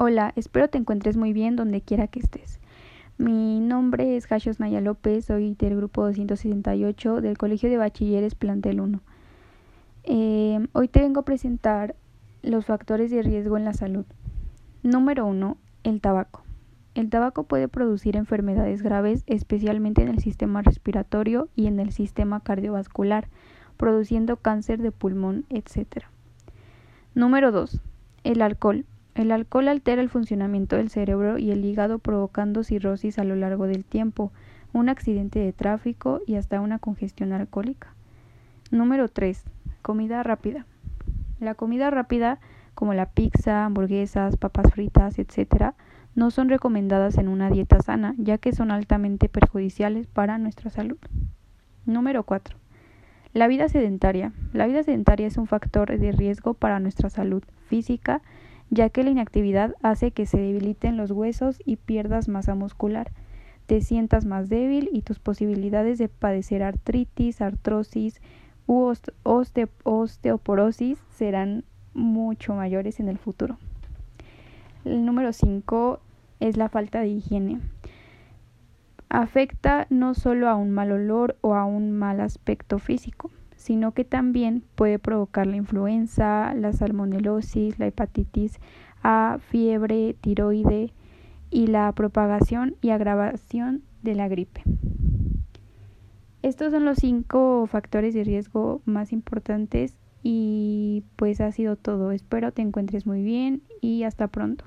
Hola, espero te encuentres muy bien donde quiera que estés. Mi nombre es Jachos Naya López, soy del grupo 268 del Colegio de Bachilleres Plantel 1. Eh, hoy te vengo a presentar los factores de riesgo en la salud. Número 1. El tabaco. El tabaco puede producir enfermedades graves, especialmente en el sistema respiratorio y en el sistema cardiovascular, produciendo cáncer de pulmón, etc. Número 2. El alcohol. El alcohol altera el funcionamiento del cerebro y el hígado provocando cirrosis a lo largo del tiempo, un accidente de tráfico y hasta una congestión alcohólica. Número 3. Comida rápida. La comida rápida, como la pizza, hamburguesas, papas fritas, etc., no son recomendadas en una dieta sana, ya que son altamente perjudiciales para nuestra salud. Número 4. La vida sedentaria. La vida sedentaria es un factor de riesgo para nuestra salud física, ya que la inactividad hace que se debiliten los huesos y pierdas masa muscular. Te sientas más débil y tus posibilidades de padecer artritis, artrosis u osteoporosis serán mucho mayores en el futuro. El número 5 es la falta de higiene. Afecta no solo a un mal olor o a un mal aspecto físico, sino que también puede provocar la influenza, la salmonelosis, la hepatitis A, fiebre, tiroide y la propagación y agravación de la gripe. Estos son los cinco factores de riesgo más importantes y pues ha sido todo. Espero te encuentres muy bien y hasta pronto.